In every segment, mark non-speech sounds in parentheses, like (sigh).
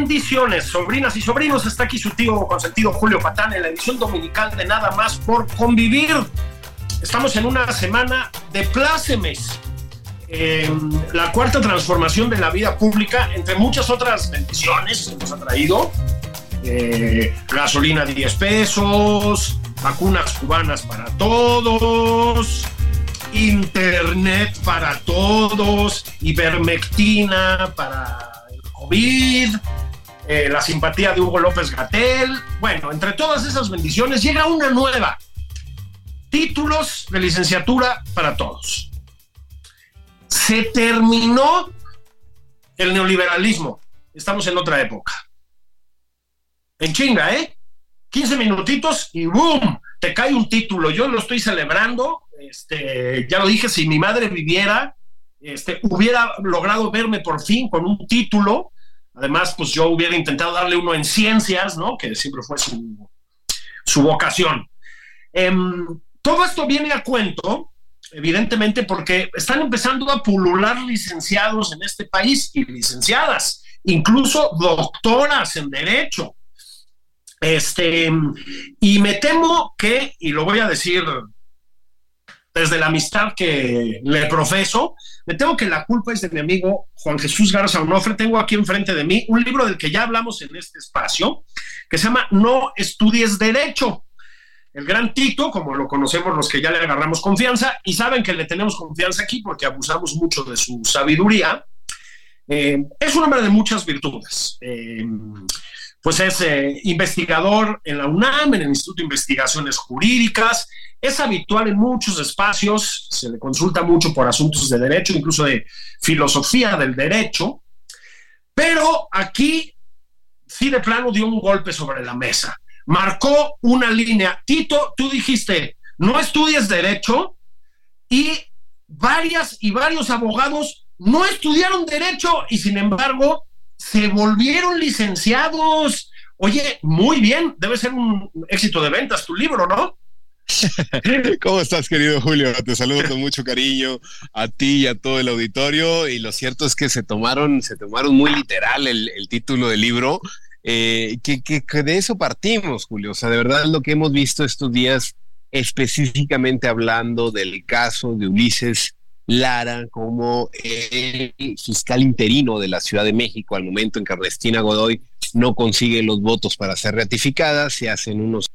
Bendiciones, sobrinas y sobrinos. Está aquí su tío consentido Julio Patán en la edición dominical de Nada más por convivir. Estamos en una semana de plácemes. La cuarta transformación de la vida pública, entre muchas otras bendiciones que nos ha traído. Eh, gasolina 10 pesos, vacunas cubanas para todos, internet para todos, ivermectina para el COVID, eh, la simpatía de Hugo López Gatel. Bueno, entre todas esas bendiciones llega una nueva. Títulos de licenciatura para todos. Se terminó el neoliberalismo. Estamos en otra época. En chinga, ¿eh? 15 minutitos y ¡boom! Te cae un título. Yo lo estoy celebrando. Este, ya lo dije, si mi madre viviera, este, hubiera logrado verme por fin con un título. Además, pues yo hubiera intentado darle uno en ciencias, ¿no? Que siempre fue su, su vocación. Em, todo esto viene a cuento, evidentemente, porque están empezando a pulular licenciados en este país y licenciadas, incluso doctoras en derecho. Este, y me temo que, y lo voy a decir desde la amistad que le profeso, me temo que la culpa es de mi amigo Juan Jesús Garza Onofre. Tengo aquí enfrente de mí un libro del que ya hablamos en este espacio, que se llama No estudies derecho. El gran Tito, como lo conocemos los que ya le agarramos confianza, y saben que le tenemos confianza aquí porque abusamos mucho de su sabiduría, eh, es un hombre de muchas virtudes. Eh, pues es eh, investigador en la UNAM, en el Instituto de Investigaciones Jurídicas, es habitual en muchos espacios, se le consulta mucho por asuntos de derecho, incluso de filosofía del derecho, pero aquí sí de plano dio un golpe sobre la mesa, marcó una línea. Tito, tú dijiste, no estudies derecho y varias y varios abogados no estudiaron derecho y sin embargo se volvieron licenciados. Oye, muy bien, debe ser un éxito de ventas tu libro, ¿no? (laughs) ¿Cómo estás, querido Julio? Te saludo con mucho cariño a ti y a todo el auditorio. Y lo cierto es que se tomaron, se tomaron muy literal el, título del libro. Eh, que, de eso partimos, Julio. O sea, de verdad lo que hemos visto estos días, específicamente hablando del caso de Ulises Lara como el fiscal interino de la Ciudad de México al momento en que Ernestina Godoy no consigue los votos para ser ratificada, se hacen unos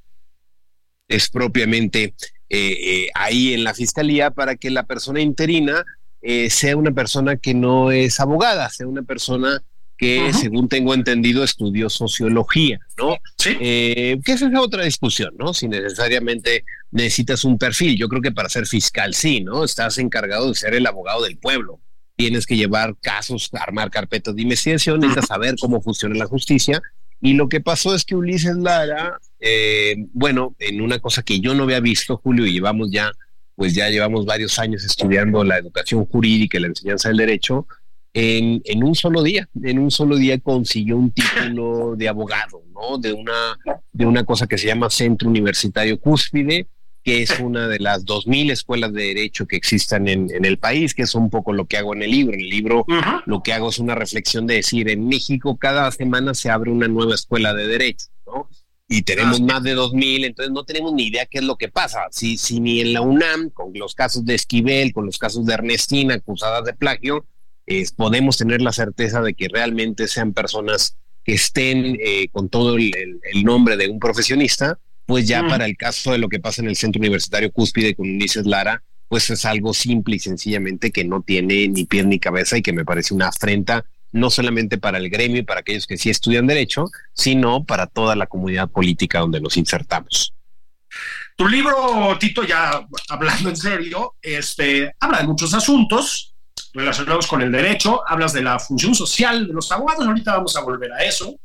es propiamente eh, eh, ahí en la fiscalía para que la persona interina eh, sea una persona que no es abogada, sea una persona que, según tengo entendido, estudió sociología, ¿no? Sí. Eh, que esa es otra discusión, ¿no? Si necesariamente necesitas un perfil. Yo creo que para ser fiscal sí, ¿no? Estás encargado de ser el abogado del pueblo. Tienes que llevar casos, armar carpetas de investigación, necesitas saber cómo funciona la justicia. Y lo que pasó es que Ulises Lara, eh, bueno, en una cosa que yo no había visto, Julio, y llevamos ya, pues ya llevamos varios años estudiando la educación jurídica y la enseñanza del derecho, en, en, un solo día, en un solo día consiguió un título de abogado, ¿no? De una, de una cosa que se llama Centro Universitario Cúspide, que es una de las dos mil escuelas de derecho que existan en, en, el país, que es un poco lo que hago en el libro. En el libro uh -huh. lo que hago es una reflexión de decir, en México cada semana se abre una nueva escuela de derecho, ¿no? Y tenemos ah, más de dos mil, entonces no tenemos ni idea qué es lo que pasa. Si, si ni en la UNAM, con los casos de Esquivel, con los casos de Ernestina acusadas de plagio, eh, podemos tener la certeza de que realmente sean personas que estén eh, con todo el, nombre de un profesionista, pues ya para el caso de lo que pasa en el Centro Universitario Cúspide con Ulises Lara, pues es algo simple y sencillamente que no tiene ni pie ni cabeza y que me parece una afrenta no solamente para el gremio y para aquellos que sí estudian derecho, sino para toda la comunidad política donde nos insertamos. Tu libro, Tito, ya hablando en serio, este, habla de muchos asuntos relacionados con el derecho, hablas de la función social de los abogados, ahorita vamos a volver a eso.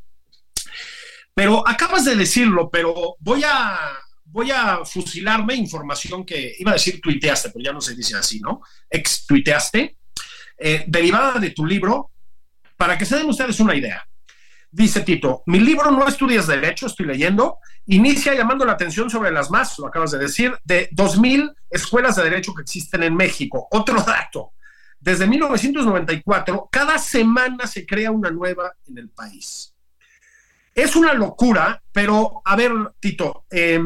Pero acabas de decirlo, pero voy a, voy a fusilarme información que iba a decir tuiteaste, pero ya no se dice así, ¿no? Ex tuiteaste, eh, derivada de tu libro, para que se den ustedes una idea. Dice Tito, mi libro No estudias derecho, estoy leyendo, inicia llamando la atención sobre las más, lo acabas de decir, de 2.000 escuelas de derecho que existen en México. Otro dato, desde 1994, cada semana se crea una nueva en el país. Es una locura, pero a ver, Tito, eh,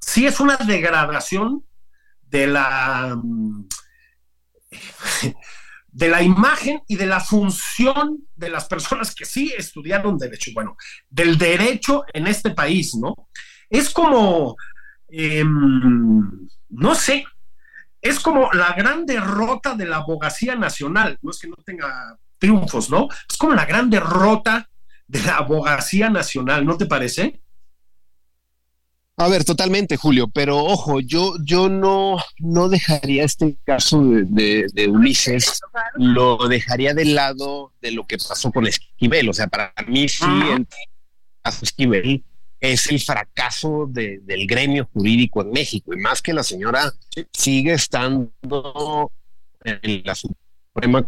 sí es una degradación de la... (laughs) de la imagen y de la función de las personas que sí estudiaron derecho, bueno, del derecho en este país, ¿no? Es como, em, no sé, es como la gran derrota de la abogacía nacional, no es que no tenga triunfos, ¿no? Es como la gran derrota de la abogacía nacional, ¿no te parece? A ver, totalmente, Julio, pero ojo, yo, yo no, no dejaría este caso de, Ulises, lo dejaría del lado de lo que pasó con Esquivel. O sea, para mí sí, el caso Esquivel es el fracaso del gremio jurídico en México, y más que la señora sigue estando en la Suprema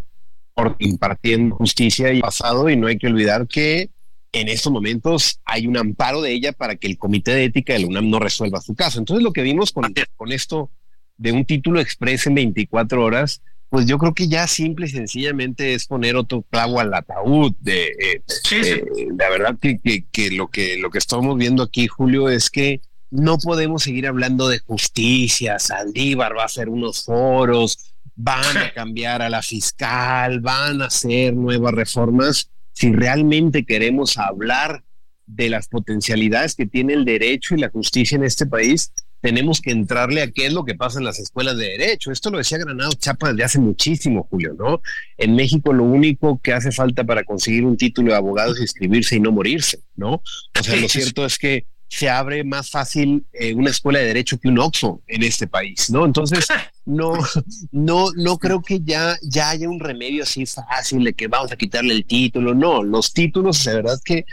Corte impartiendo justicia y pasado, y no hay que olvidar que en estos momentos hay un amparo de ella para que el Comité de Ética de la UNAM no resuelva su caso. Entonces, lo que vimos con, con esto de un título express en 24 horas, pues yo creo que ya simple y sencillamente es poner otro clavo al ataúd. De, eh, eh, la verdad que, que, lo que lo que estamos viendo aquí, Julio, es que no podemos seguir hablando de justicia. Saldívar va a hacer unos foros, van a (laughs) cambiar a la fiscal, van a hacer nuevas reformas si realmente queremos hablar de las potencialidades que tiene el derecho y la justicia en este país, tenemos que entrarle a qué es lo que pasa en las escuelas de derecho. Esto lo decía Granado Chapa desde hace muchísimo, Julio, ¿no? En México lo único que hace falta para conseguir un título de abogado es inscribirse y no morirse, ¿no? O sea, lo cierto es que se abre más fácil eh, una escuela de derecho que un OXO en este país, ¿no? Entonces, (laughs) no, no, no creo que ya, ya haya un remedio así fácil de que vamos a quitarle el título. No, los títulos, de verdad que,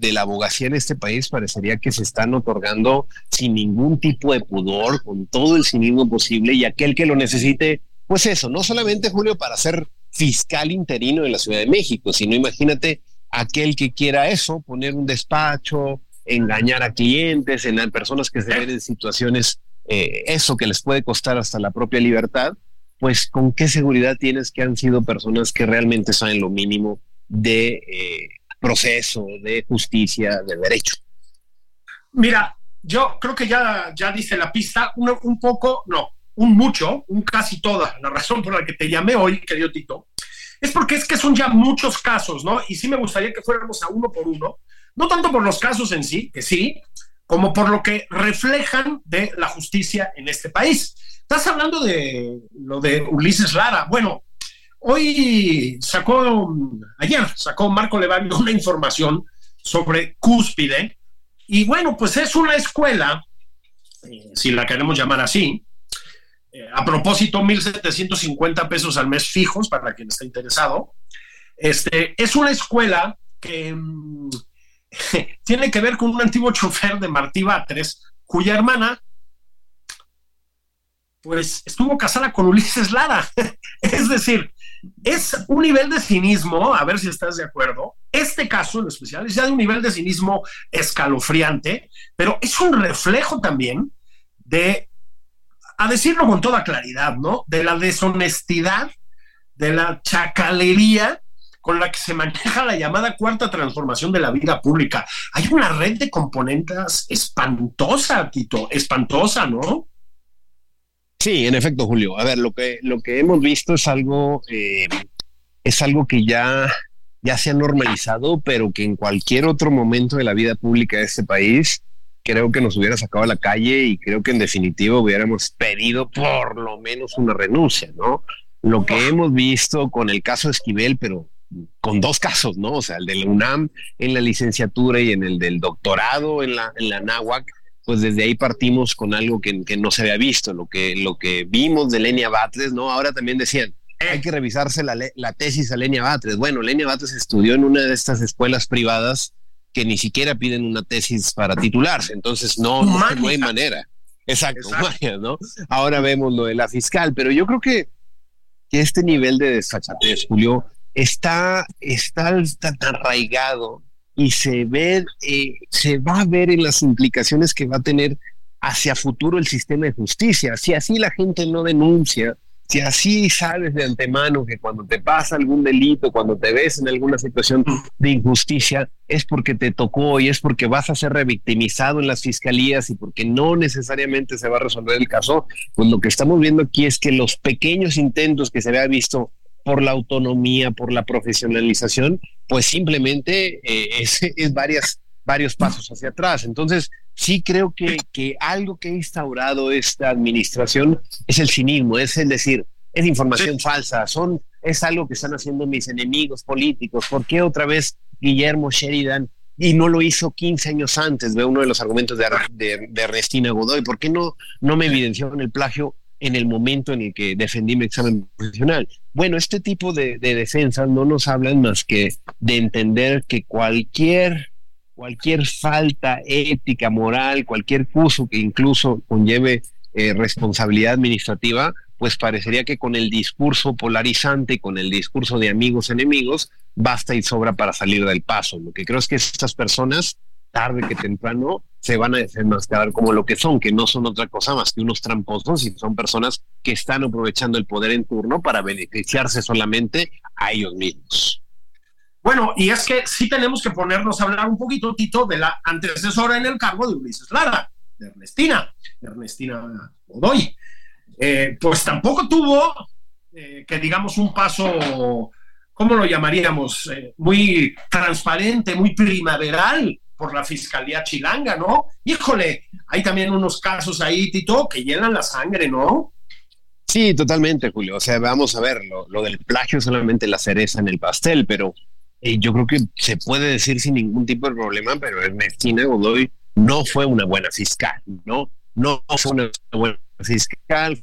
de, la abogacía en este país parecería que se están otorgando sin ningún tipo de pudor, con todo el cinismo posible, y aquel que lo necesite, pues eso, no solamente Julio para ser fiscal interino de la Ciudad de México, sino imagínate aquel que quiera eso, poner un despacho, engañar a clientes, en personas que se ven en situaciones, eh, eso que les puede costar hasta la propia libertad, pues con qué seguridad tienes que han sido personas que realmente saben lo mínimo de eh, proceso, de justicia, de derecho. Mira, yo creo que ya, ya dice la pista, un, un poco, no, un mucho, un casi toda, la razón por la que te llamé hoy, querido Tito, es porque es que son ya muchos casos, ¿no? Y sí me gustaría que fuéramos a uno por uno, no tanto por los casos en sí, que sí, como por lo que reflejan de la justicia en este país. Estás hablando de lo de Ulises Lara. Bueno, hoy sacó, ayer sacó Marco Levario una información sobre Cúspide. Y bueno, pues es una escuela, eh, si la queremos llamar así, eh, a propósito, 1.750 pesos al mes fijos para quien está interesado. Este, es una escuela que mm, (laughs) tiene que ver con un antiguo chofer de Martí Batres, cuya hermana pues estuvo casada con Ulises Lara. (laughs) es decir, es un nivel de cinismo, a ver si estás de acuerdo. Este caso en especial es ya de un nivel de cinismo escalofriante, pero es un reflejo también de, a decirlo con toda claridad, ¿no? De la deshonestidad, de la chacalería con la que se maneja la llamada cuarta transformación de la vida pública. Hay una red de componentes espantosa, Tito, espantosa, ¿no? Sí, en efecto, Julio. A ver, lo que, lo que hemos visto es algo, eh, es algo que ya ya se ha normalizado, pero que en cualquier otro momento de la vida pública de este país, creo que nos hubiera sacado a la calle y creo que en definitiva hubiéramos pedido por lo menos una renuncia, ¿no? Lo que hemos visto con el caso Esquivel, pero con dos casos, ¿no? O sea, el de la UNAM en la licenciatura y en el del doctorado en la, en la NAWAC, pues desde ahí partimos con algo que, que no se había visto, lo que, lo que vimos de Lenia Batres, ¿no? Ahora también decían, hay que revisarse la, la tesis a Lenia Batres. Bueno, Lenia Batres estudió en una de estas escuelas privadas que ni siquiera piden una tesis para titularse, entonces no, no, hay manera. Exacto, ¿no? Ahora vemos lo de la fiscal, pero yo creo que, que este nivel de desfachatez, Julio, está, está, tan arraigado y se ve, eh, se va a ver en las implicaciones que va a tener hacia futuro el sistema de justicia. Si así la gente no denuncia, si así sabes de antemano que cuando te pasa algún delito, cuando te ves en alguna situación de injusticia, es porque te tocó y es porque vas a ser revictimizado en las fiscalías y porque no necesariamente se va a resolver el caso, pues lo que estamos viendo aquí es que los pequeños intentos que se había visto por la autonomía, por la profesionalización, pues simplemente eh, (laughs) es, es varias, varios pasos hacia atrás. Entonces, sí creo que, que algo que ha instaurado esta administración es el cinismo, es el decir, es información falsa, son, es algo que están haciendo mis enemigos políticos. ¿Por qué otra vez Guillermo Sheridan y no lo hizo 15 años antes? Ve uno de los argumentos de, de, de Ernestina Godoy. ¿Por qué no, no me evidenció en el plagio en el momento en el que defendí mi examen profesional? Bueno, este tipo de, de defensas no nos hablan más que de entender que cualquier cualquier falta ética, moral, cualquier uso que incluso conlleve eh, responsabilidad administrativa, pues parecería que con el discurso polarizante, con el discurso de amigos enemigos, basta y sobra para salir del paso. Lo que creo es que estas personas, tarde que temprano, se van a desenmascarar como lo que son, que no son otra cosa más que unos tramposos y son personas que están aprovechando el poder en turno para beneficiarse solamente a ellos mismos. Bueno, y es que sí tenemos que ponernos a hablar un poquito, Tito, de la antecesora en el cargo de Ulises Lara, de Ernestina, Ernestina Godoy. Eh, pues tampoco tuvo, eh, que digamos, un paso, ¿cómo lo llamaríamos? Eh, muy transparente, muy primaveral por la Fiscalía Chilanga, ¿no? Híjole, hay también unos casos ahí, Tito, que llenan la sangre, ¿no? Sí, totalmente, Julio. O sea, vamos a ver, lo, lo del plagio solamente la cereza en el pastel, pero y yo creo que se puede decir sin ningún tipo de problema, pero Ernestina Godoy no fue una buena fiscal, ¿no? No fue una buena fiscal,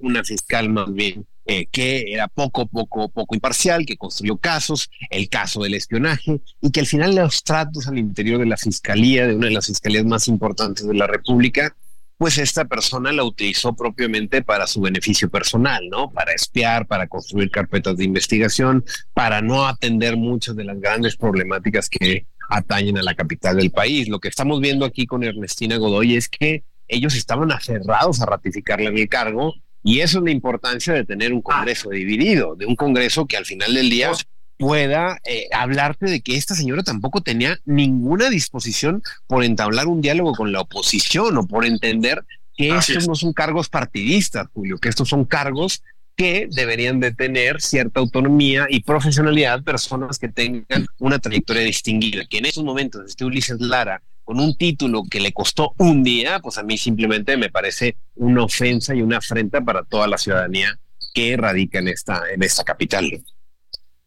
una fiscal más bien eh, que era poco, poco, poco imparcial, que construyó casos, el caso del espionaje, y que al final los tratos al interior de la fiscalía, de una de las fiscalías más importantes de la República, pues esta persona la utilizó propiamente para su beneficio personal, ¿no? Para espiar, para construir carpetas de investigación, para no atender muchas de las grandes problemáticas que atañen a la capital del país. Lo que estamos viendo aquí con Ernestina Godoy es que ellos estaban aferrados a ratificarle en el cargo y eso es la importancia de tener un Congreso dividido, de un Congreso que al final del día pueda eh, hablarte de que esta señora tampoco tenía ninguna disposición por entablar un diálogo con la oposición o por entender que estos no son cargos partidistas, Julio, que estos son cargos que deberían de tener cierta autonomía y profesionalidad personas que tengan una trayectoria distinguida. Que en estos momentos esté Ulises Lara con un título que le costó un día, pues a mí simplemente me parece una ofensa y una afrenta para toda la ciudadanía que radica en esta, en esta capital.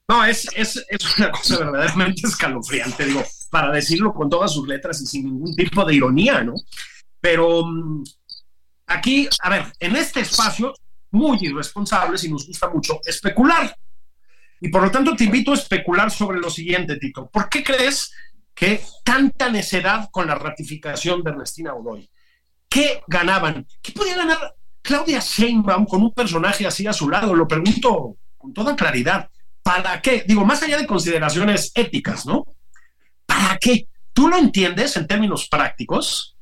No, es, es, es, una cosa verdaderamente escalofriante, digo, para decirlo con todas sus letras y sin ningún tipo de ironía, ¿no? Pero mm, aquí, a ver, en este espacio, muy irresponsables y nos gusta mucho especular. Y por lo tanto te invito a especular sobre lo siguiente, Tito. ¿Por qué crees que tanta necedad con la ratificación de Ernestina Godoy? ¿Qué ganaban? ¿Qué podía ganar Claudia Sheinbaum con un personaje así a su lado? Lo pregunto con toda claridad. ¿Para qué? Digo, más allá de consideraciones éticas, ¿no? ¿Para qué? ¿Tú lo entiendes en términos prácticos?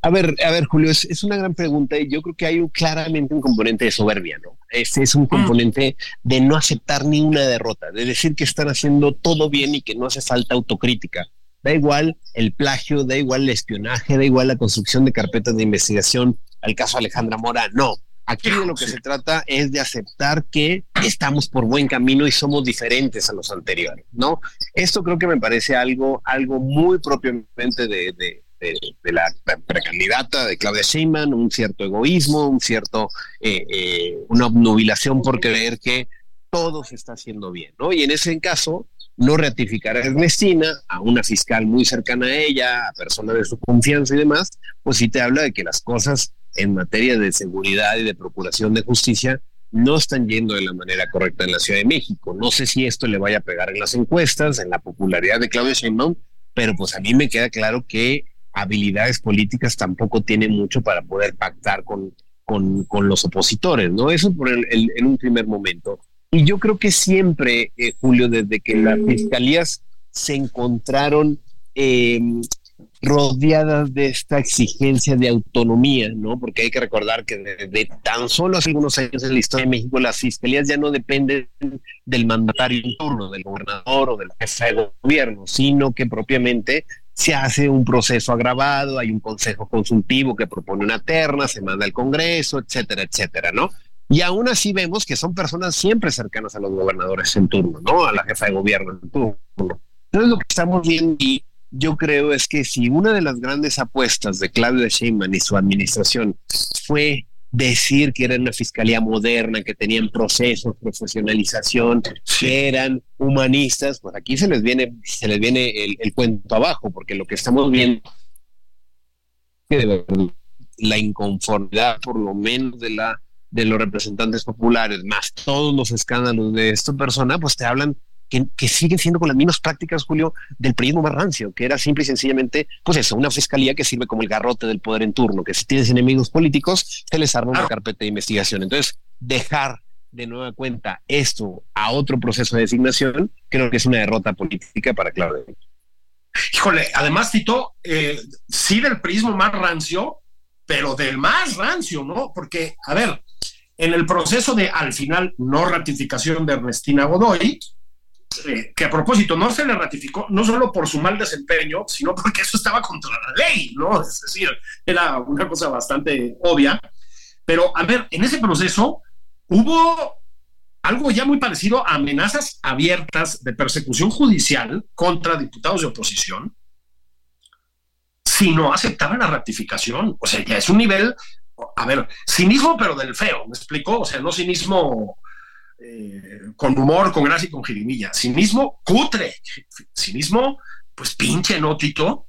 A ver, a ver, Julio, es, una gran pregunta y yo creo que hay claramente un componente de soberbia, ¿no? Este es un mm. componente de no aceptar ni una derrota, de decir que están haciendo todo bien y que no hace falta autocrítica. Da igual el plagio, da igual el espionaje, da igual la construcción de carpetas de investigación al caso Alejandra Mora, no Aquí de lo que se trata es de aceptar que estamos por buen camino y somos diferentes a los anteriores, ¿no? Esto creo que me parece algo, algo muy propiamente de, de, la precandidata de Claudia Sheinbaum, un cierto egoísmo, un cierto, eh, eh, una obnubilación por creer que todo se está haciendo bien, ¿no? Y en ese caso, no ratificar a Ernestina, a una fiscal muy cercana a ella, a personas de su confianza y demás, pues sí te habla de que las cosas en materia de seguridad y de procuración de justicia no están yendo de la manera correcta en la Ciudad de México. No sé si esto le vaya a pegar en las encuestas, en la popularidad de Claudia Sheinbaum, pero pues a mí me queda claro que habilidades políticas tampoco tiene mucho para poder pactar con, con, los opositores, ¿no? Eso por el, en un primer momento. Y yo creo que siempre, eh, Julio, desde que las fiscalías se encontraron eh, rodeadas de esta exigencia de autonomía, ¿no? Porque hay que recordar que desde tan solo hace algunos años en la historia de México, las fiscalías ya no dependen del mandatario en turno, del gobernador o del jefe de gobierno, sino que propiamente se hace un proceso agravado, hay un consejo consultivo que propone una terna, se manda al Congreso, etcétera, etcétera, ¿no? Y aún así vemos que son personas siempre cercanas a los gobernadores en turno, ¿no? A la jefa de gobierno en turno. Entonces lo que estamos viendo y yo creo es que si una de las grandes apuestas de Claudia Sheinbaum y su administración fue decir que era una fiscalía moderna, que tenían procesos, profesionalización, que eran humanistas, pues aquí se les viene, se les viene el, cuento abajo, porque lo que estamos viendo que de verdad la inconformidad, por lo menos de la de los representantes populares, más todos los escándalos de esta persona, pues te hablan que, siguen siendo con las mismas prácticas, Julio, del periodismo más rancio, que era simple y sencillamente, pues eso, una fiscalía que sirve como el garrote del poder en turno, que si tienes enemigos políticos, se les arma una carpeta de investigación. Entonces, dejar de nueva cuenta esto a otro proceso de designación, creo que es una derrota política para Claudio. Híjole, además, Tito, eh, sí del periodismo más rancio, pero del más rancio, ¿no? Porque, a ver, en el proceso de al final no ratificación de Ernestina Godoy, eh, que a propósito no se le ratificó, no solo por su mal desempeño, sino porque eso estaba contra la ley, ¿no? Es decir, era una cosa bastante obvia. Pero, a ver, en ese proceso hubo algo ya muy parecido a amenazas abiertas de persecución judicial contra diputados de oposición si no aceptaban la ratificación. O sea, ya es un nivel, a ver, cinismo, pero del feo, ¿me explico? O sea, no cinismo eh, con humor, con gracia y con jirimilla. mismo cutre. mismo pues pinche, ¿no, Tito?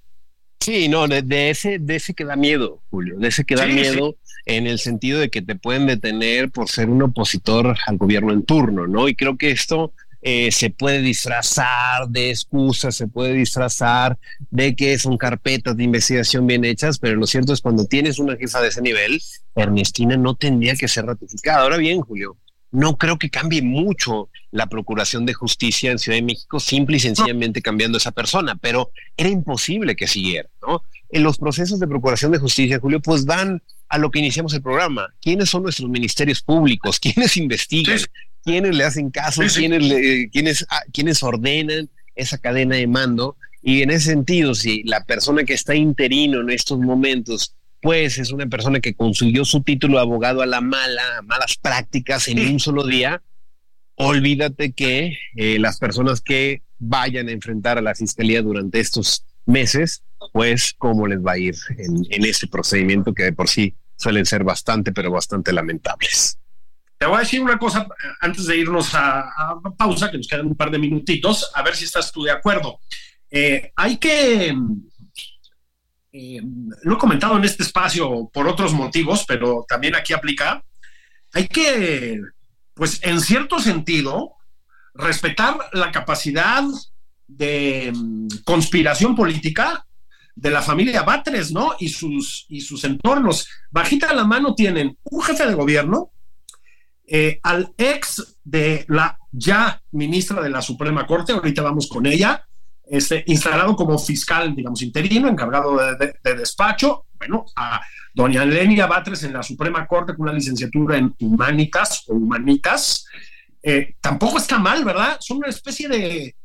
Sí, no, de, ese, de ese que da miedo, Julio, de ese que da miedo en el sentido de que te pueden detener por ser un opositor al gobierno en turno, ¿no? Y creo que esto eh, se puede disfrazar de excusas, se puede disfrazar de que son carpetas de investigación bien hechas, pero lo cierto es cuando tienes una jefa de ese nivel, Ernestina no tendría que ser ratificada. Ahora bien, Julio, no creo que cambie mucho la Procuración de Justicia en Ciudad de México, simple y sencillamente cambiando esa persona, pero era imposible que siguiera, ¿no? En los procesos de Procuración de Justicia, Julio, pues van a lo que iniciamos el programa. ¿Quiénes son nuestros ministerios públicos? ¿Quiénes investigan? ¿Quiénes le hacen caso? ¿Quiénes, le, quiénes, ah, ¿Quiénes ordenan esa cadena de mando? Y en ese sentido, si la persona que está interino en estos momentos pues es una persona que consiguió su título de abogado a la mala, a malas prácticas en un solo día, olvídate que eh, las personas que vayan a enfrentar a la fiscalía durante estos meses, pues cómo les va a ir en, en ese procedimiento que de por sí suelen ser bastante, pero bastante lamentables. Te voy a decir una cosa antes de irnos a, pausa, que nos quedan un par de minutitos, a ver si estás tú de acuerdo. Eh, hay que eh, lo he comentado en este espacio por otros motivos, pero también aquí aplica, hay que, pues en cierto sentido, respetar la capacidad de mm, conspiración política de la familia Batres, ¿no? Y sus, y sus entornos. Bajita la mano tienen un jefe de gobierno, eh, al ex de la ya ministra de la Suprema Corte, ahorita vamos con ella, este, instalado como fiscal, digamos, interino, encargado de, despacho, bueno, a doña Lenia Batres en la Suprema Corte con una licenciatura en Humanitas o Humanitas, eh, tampoco está mal, ¿verdad? Son una especie de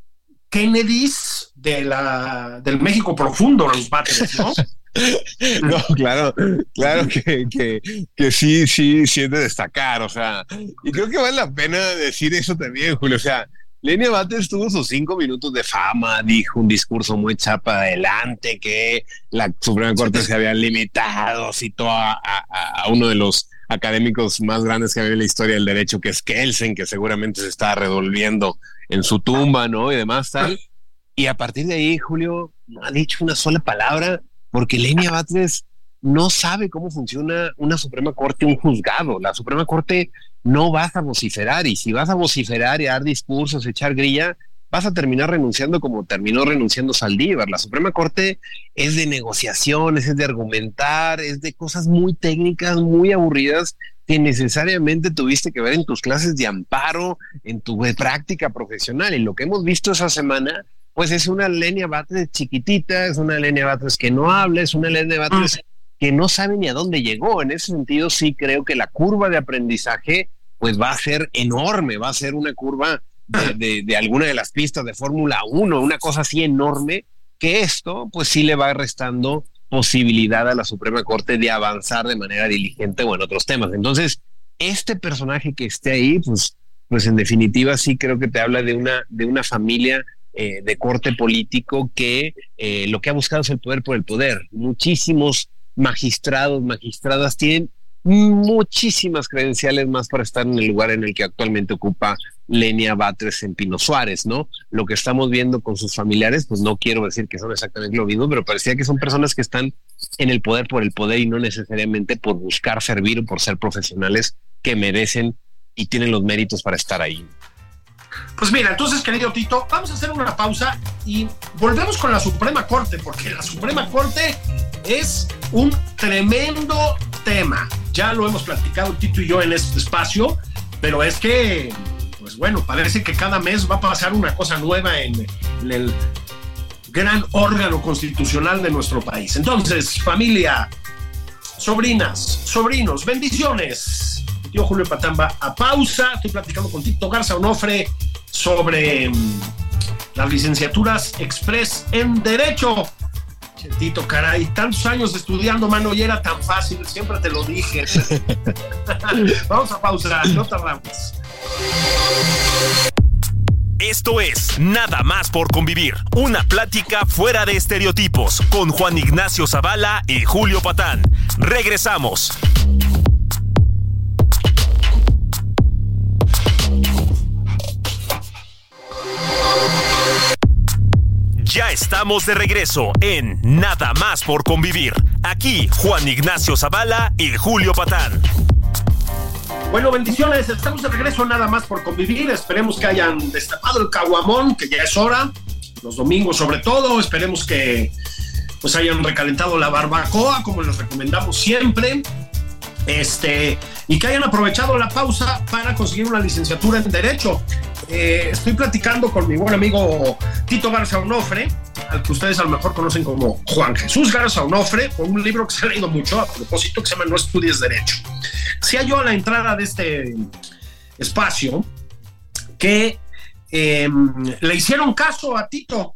Kennedys de la, del México profundo, los Batres, ¿no? (laughs) (laughs) No, claro, claro que, que, que, sí, sí, sí es de destacar, o sea, y creo que vale la pena decir eso también, Julio, o sea, Lenia Bates tuvo sus cinco minutos de fama, dijo un discurso muy chapa adelante, que la Suprema Corte se había limitado, citó a, a, uno de los académicos más grandes que había en la historia del derecho, que es Kelsen, que seguramente se está revolviendo en su tumba, ¿no? Y demás tal. Y a partir de ahí, Julio no ha dicho una sola palabra porque Lenia Batres no sabe cómo funciona una Suprema Corte, un juzgado. La Suprema Corte no vas a vociferar y si vas a vociferar y dar discursos, echar grilla, vas a terminar renunciando como terminó renunciando Saldívar. La Suprema Corte es de negociaciones, es de argumentar, es de cosas muy técnicas, muy aburridas que necesariamente tuviste que ver en tus clases de amparo, en tu práctica profesional. Y lo que hemos visto esa semana pues es una Lenia Batres chiquitita, es una Lenia Batres que no habla, es una Lenia Batres ah. que no sabe ni a dónde llegó. En ese sentido, sí creo que la curva de aprendizaje pues va a ser enorme, va a ser una curva de, de, alguna de las pistas de Fórmula 1, una cosa así enorme, que esto pues sí le va restando posibilidad a la Suprema Corte de avanzar de manera diligente o en otros temas. Entonces, este personaje que esté ahí, pues, pues en definitiva sí creo que te habla de una, de una familia eh, de corte político que eh, lo que ha buscado es el poder por el poder. Muchísimos magistrados, magistradas tienen muchísimas credenciales más para estar en el lugar en el que actualmente ocupa Lenia Batres en Pino Suárez, ¿no? Lo que estamos viendo con sus familiares, pues no quiero decir que son exactamente lo mismo, pero parecía que son personas que están en el poder por el poder y no necesariamente por buscar servir o por ser profesionales que merecen y tienen los méritos para estar ahí. Pues mira, entonces, querido Tito, vamos a hacer una pausa y volvemos con la Suprema Corte, porque la Suprema Corte es un tremendo tema. Ya lo hemos platicado Tito y yo en este espacio, pero es que, pues bueno, parece que cada mes va a pasar una cosa nueva en, el gran órgano constitucional de nuestro país. Entonces, familia, sobrinas, sobrinos, bendiciones. Tío Julio Patamba a pausa. Estoy platicando con Tito Garza Onofre sobre mm, las licenciaturas express en Derecho. Tito, caray, tantos años estudiando, mano, y era tan fácil, siempre te lo dije. (laughs) (laughs) Vamos a pausar, no tardamos. Esto es Nada más por convivir, una plática fuera de estereotipos con Juan Ignacio Zavala y Julio Patán. Regresamos. Ya estamos de regreso en Nada más por convivir. Aquí Juan Ignacio Zavala y Julio Patán. Bueno, bendiciones. Estamos de regreso nada más por convivir. Esperemos que hayan destapado el caguamón, que ya es hora. Los domingos sobre todo. Esperemos que pues hayan recalentado la barbacoa, como les recomendamos siempre. Este, y que hayan aprovechado la pausa para conseguir una licenciatura en Derecho. Eh, estoy platicando con mi buen amigo Tito Garza Onofre, al que ustedes a lo mejor conocen como Juan Jesús Garza Onofre, con un libro que se ha leído mucho a propósito que se llama No estudies Derecho. Si yo a la entrada de este espacio que em, le hicieron caso a Tito,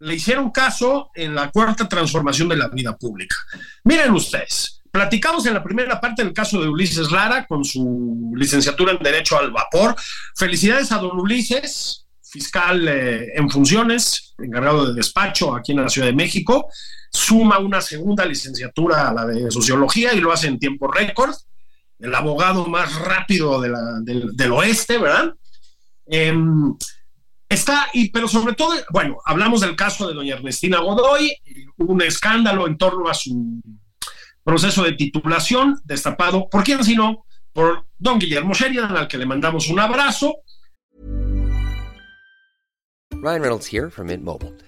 le hicieron caso en la cuarta transformación de la vida pública. Miren ustedes, Platicamos en la primera parte del caso de Ulises Lara con su licenciatura en Derecho al Vapor. Felicidades a don Ulises, fiscal eh, en funciones, encargado de despacho aquí en la Ciudad de México. Suma una segunda licenciatura a la de Sociología y lo hace en tiempo récord. El abogado más rápido del, oeste, ¿verdad? Em, está, y, pero sobre todo, bueno, hablamos del caso de doña Ernestina Godoy, un escándalo en torno a su proceso de titulación destapado, ¿por quién sino? Por don Guillermo Sheridan, al que le mandamos un abrazo. Ryan Reynolds here from Mint Mobile.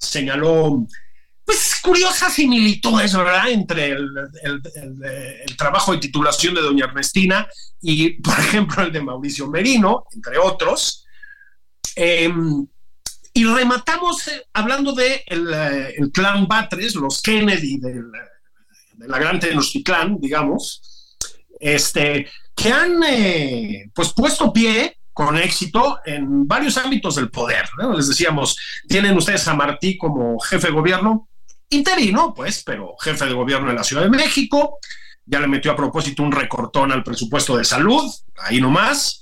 Señaló pues curiosas similitudes, ¿verdad?, entre el, trabajo de titulación de doña Ernestina y, por (laughs) ejemplo, el de Mauricio Merino, entre otros. Em, y rematamos eh, hablando de eh, el, clan Batres, los Kennedy de la gran Tenochtitlán, digamos, este, que han eh, pues puesto pie con éxito en varios ámbitos del poder. Les decíamos, tienen ustedes a Martí como jefe de gobierno, interino, pues, pero jefe de gobierno de la Ciudad de México. Ya le metió a propósito un recortón al presupuesto de salud, ahí nomás.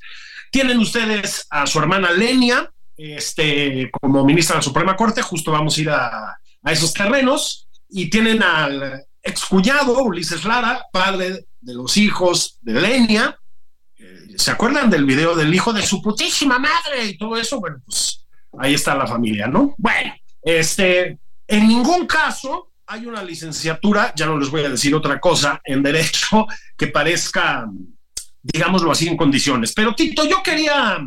Tienen ustedes a su hermana Lenia, este, como ministra de la Suprema Corte, justo vamos a ir a, esos terrenos. Y tienen al excuñado Ulises Lara, padre de los hijos de Lenia. ¿Se acuerdan del video del hijo de su putísima madre y todo eso? Bueno, pues ahí está la familia, ¿no? Bueno, este, en ningún caso hay una licenciatura, ya no les voy a decir otra cosa, en derecho que parezca, digámoslo así, en condiciones. Pero Tito, yo quería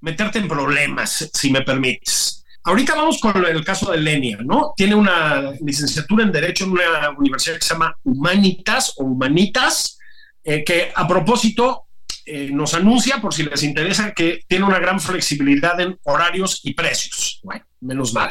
meterte en problemas, si me permites. Ahorita vamos con el caso de Lenia, ¿no? Tiene una licenciatura en Derecho en una universidad que se llama Humanitas o Humanitas, eh, que a propósito eh, nos anuncia, por si les interesa, que tiene una gran flexibilidad en horarios y precios. Bueno, menos mal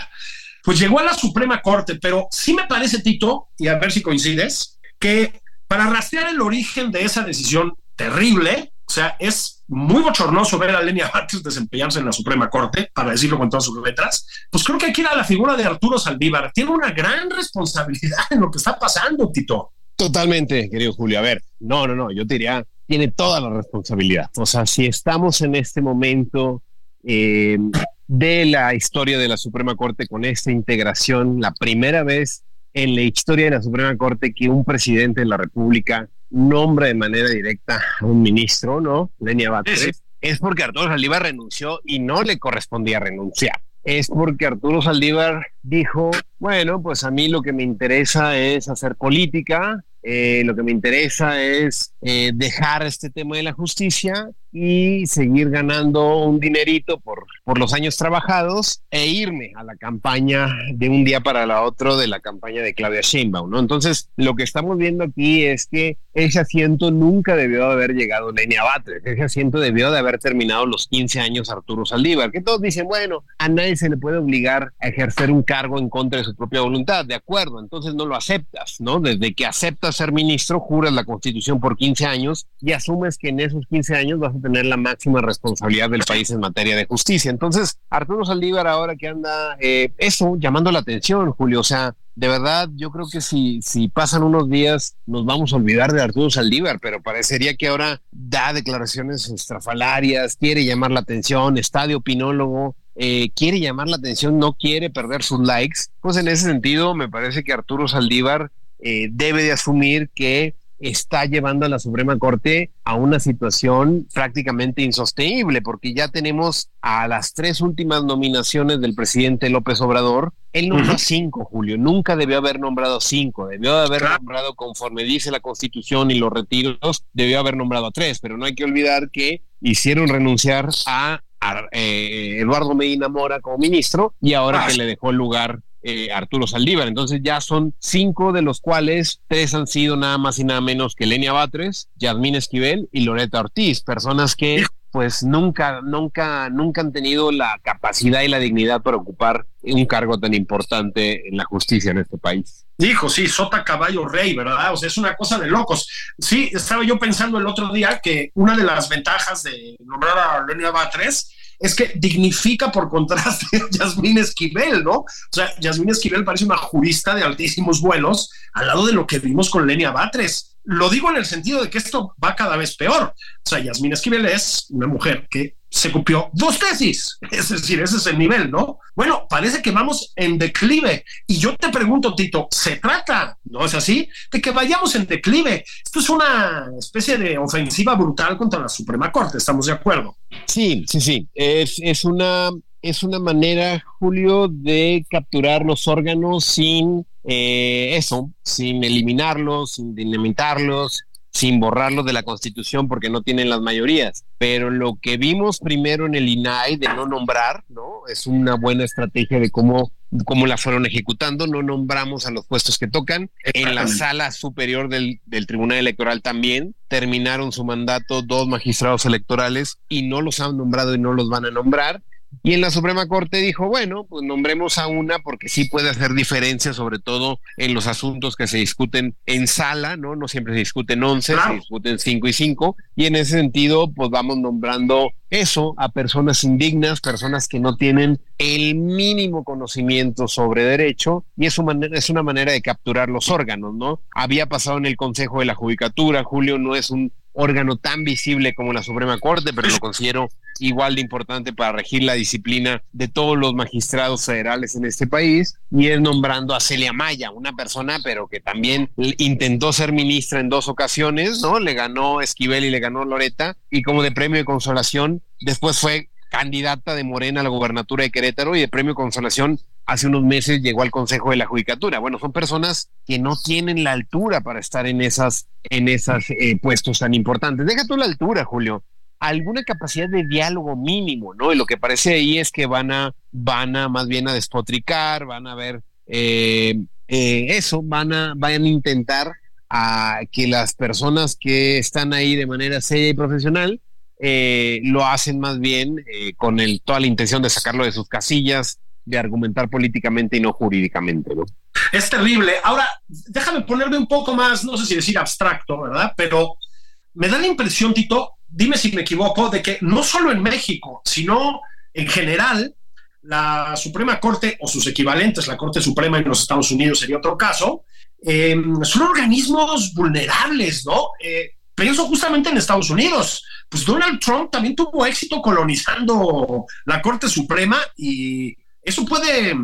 pues llegó a la Suprema Corte, pero sí me parece, Tito, y a ver si coincides, que para rastrear el origen de esa decisión terrible, o sea, es muy bochornoso ver a Lenia Vázquez desempeñarse en la Suprema Corte, para decirlo con todas sus letras, pues creo que aquí era la figura de Arturo Saldívar. Tiene una gran responsabilidad en lo que está pasando, Tito. Totalmente, querido Julio. A ver, no, no, no, yo te diría, tiene toda la responsabilidad. O sea, si estamos en este momento eh, de la historia de la Suprema Corte con esta integración, la primera vez en la historia de la Suprema Corte que un presidente de la República nombra de manera directa a un ministro, ¿no? Lenia Batres, es porque Arturo Saldívar renunció y no le correspondía renunciar. Es porque Arturo Saldívar dijo, bueno, pues a mí lo que me interesa es hacer política, eh, lo que me interesa es eh, dejar este tema de la justicia y seguir ganando un dinerito por, por los años trabajados e irme a la campaña de un día para la otro de la campaña de Claudia Sheinbaum, ¿no? Entonces, lo que estamos viendo aquí es que ese asiento nunca debió de haber llegado Lenia Batres, ese asiento debió de haber terminado los 15 años Arturo Saldívar, que todos dicen, bueno, a nadie se le puede obligar a ejercer un cargo en contra de su propia voluntad, de acuerdo, entonces no lo aceptas, ¿no? Desde que aceptas ser ministro, juras la constitución por 15 años y asumes que en esos 15 años vas a tener la máxima responsabilidad del país en materia de justicia. Entonces, Arturo Saldívar ahora que anda eh, eso, llamando la atención, Julio, o sea, de verdad, yo creo que si, si pasan unos días nos vamos a olvidar de Arturo Saldívar, pero parecería que ahora da declaraciones estrafalarias, quiere llamar la atención, está de opinólogo, eh, quiere llamar la atención, no quiere perder sus likes. Pues en ese sentido, me parece que Arturo Saldívar eh, debe de asumir que está llevando a la Suprema Corte a una situación prácticamente insostenible, porque ya tenemos a las tres últimas nominaciones del presidente López Obrador. Él nombró cinco, Julio. Nunca debió haber nombrado cinco. Debió haber nombrado, conforme dice la Constitución y los retiros, debió haber nombrado a tres. Pero no hay que olvidar que hicieron renunciar a, eh, Eduardo Medina Mora como ministro y ahora que le dejó el lugar eh, Arturo Saldívar. Entonces ya son cinco de los cuales tres han sido nada más y nada menos que Lenia Batres, Yasmín Esquivel y Loreta Ortiz, personas que pues nunca, nunca, nunca han tenido la capacidad y la dignidad para ocupar un cargo tan importante en la justicia en este país. Dijo, sí, sota caballo rey, ¿verdad? O sea, es una cosa de locos. Sí, estaba yo pensando el otro día que una de las ventajas de nombrar a Lenia Batres es que dignifica por contraste a (laughs) Yasmín Esquivel, ¿no? O sea, Yasmín Esquivel parece una jurista de altísimos vuelos al lado de lo que vimos con Lenia Batres. Lo digo en el sentido de que esto va cada vez peor. O sea, Yasmín Esquivel es una mujer que se copió dos tesis. (laughs) Es decir, ese es el nivel, ¿no? Bueno, parece que vamos en declive. Y yo te pregunto, Tito, ¿se trata, no es así, de que vayamos en declive? Esto es una especie de ofensiva brutal contra la Suprema Corte, ¿estamos de acuerdo? Sí, sí, sí. Es, es una, es una manera, Julio, de capturar los órganos sin eh, eso, sin eliminarlos, sin dinamitarlos, sin borrarlos de la Constitución porque no tienen las mayorías. Pero lo que vimos primero en el INAI de no nombrar, ¿no? Es una buena estrategia de cómo cómo la fueron ejecutando, no nombramos a los puestos que tocan. En la sala superior del, del Tribunal Electoral también terminaron su mandato dos magistrados electorales y no los han nombrado y no los van a nombrar. Y en la Suprema Corte dijo, bueno, pues nombremos a una porque sí puede hacer diferencia, sobre todo en los asuntos que se discuten en sala, ¿no? No siempre se discuten 11, se discuten 5 y 5. Y en ese sentido, pues vamos nombrando eso a personas indignas, personas que no tienen el mínimo conocimiento sobre derecho y es una, manera, es una manera de capturar los órganos, ¿no? Había pasado en el Consejo de la Judicatura, Julio no es un órgano tan visible como la Suprema Corte, pero lo considero igual de importante para regir la disciplina de todos los magistrados federales en este país, y es nombrando a Celia Maya, una persona, pero que también intentó ser ministra en dos ocasiones, ¿no? Le ganó Esquivel y le ganó Loreta, y como de premio de consolación, después fue candidata de Morena a la gobernatura de Querétaro y de premio consolación hace unos meses llegó al Consejo de la Judicatura. Bueno, son personas que no tienen la altura para estar en esas, en esas eh, puestos tan importantes. Deja tú la altura, Julio alguna capacidad de diálogo mínimo, ¿no? Y lo que parece ahí es que van a, van a más bien a despotricar, van a ver eh, eh, eso, van a, van a intentar que las personas que están ahí de manera seria y profesional lo hacen más bien con toda la intención de sacarlo de sus casillas, de argumentar políticamente y no jurídicamente, ¿no? Es terrible. Ahora, déjame ponerme un poco más, no sé si decir abstracto, ¿verdad? Pero me da la impresión, Tito, dime si me equivoco, de que no solo en México, sino en general, la Suprema Corte o sus equivalentes, la Corte Suprema en los Estados Unidos sería otro caso, eh, son organismos vulnerables, ¿no? Eh, pienso justamente en Estados Unidos. Pues Donald Trump también tuvo éxito colonizando la Corte Suprema y eso puede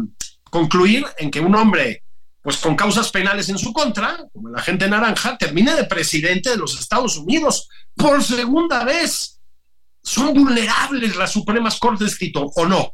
concluir en que un hombre pues con causas penales en su contra, como la gente naranja, termine de presidente de los Estados Unidos por segunda vez. ¿Son vulnerables las Supremas Cortes, Tito, o no?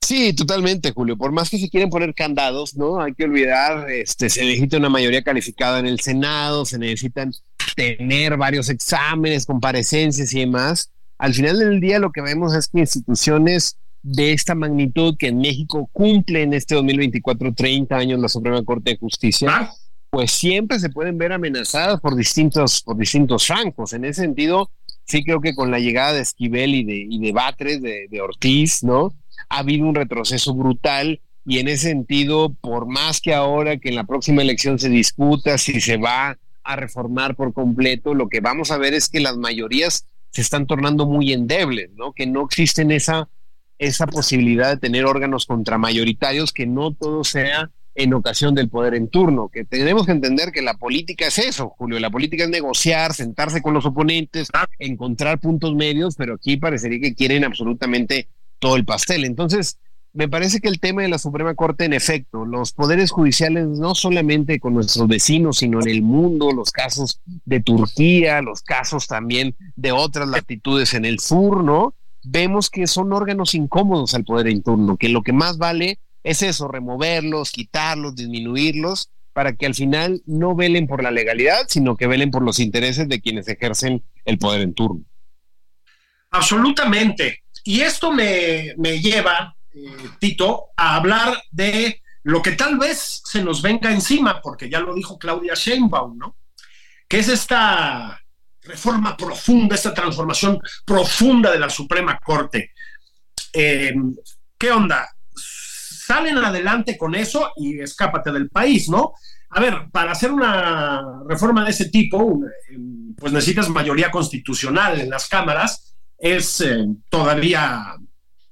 Sí, totalmente, Julio. Por más que se quieren poner candados, ¿no? Hay que olvidar, este, se necesita una mayoría calificada en el Senado, se necesitan tener varios exámenes, comparecencias y demás. Al final del día lo que vemos es que instituciones de esta magnitud que en México cumple en este 2024 30 años la Suprema Corte de Justicia, pues siempre se pueden ver amenazadas por distintos, por distintos francos. En ese sentido, sí creo que con la llegada de Esquivel y de, y de Batres, de, de Ortiz, ¿no? Ha habido un retroceso brutal y en ese sentido, por más que ahora que en la próxima elección se discuta si se va a reformar por completo, lo que vamos a ver es que las mayorías se están tornando muy endebles, ¿no? Que no existen esa esa posibilidad de tener órganos contramayoritarios, que no todo sea en ocasión del poder en turno, que tenemos que entender que la política es eso, Julio, la política es negociar, sentarse con los oponentes, encontrar puntos medios, pero aquí parecería que quieren absolutamente todo el pastel. Entonces, me parece que el tema de la Suprema Corte, en efecto, los poderes judiciales, no solamente con nuestros vecinos, sino en el mundo, los casos de Turquía, los casos también de otras latitudes en el sur, ¿no? Vemos que son órganos incómodos al poder en turno, que lo que más vale es eso, removerlos, quitarlos, disminuirlos, para que al final no velen por la legalidad, sino que velen por los intereses de quienes ejercen el poder en turno. Absolutamente. Y esto me, lleva, eh, Tito, a hablar de lo que tal vez se nos venga encima, porque ya lo dijo Claudia Sheinbaum, ¿no? Que es esta reforma profunda, esta transformación profunda de la Suprema Corte. Eh, ¿Qué onda? Salen adelante con eso y escápate del país, ¿no? A ver, para hacer una reforma de ese tipo, pues necesitas mayoría constitucional en las cámaras. Es eh, todavía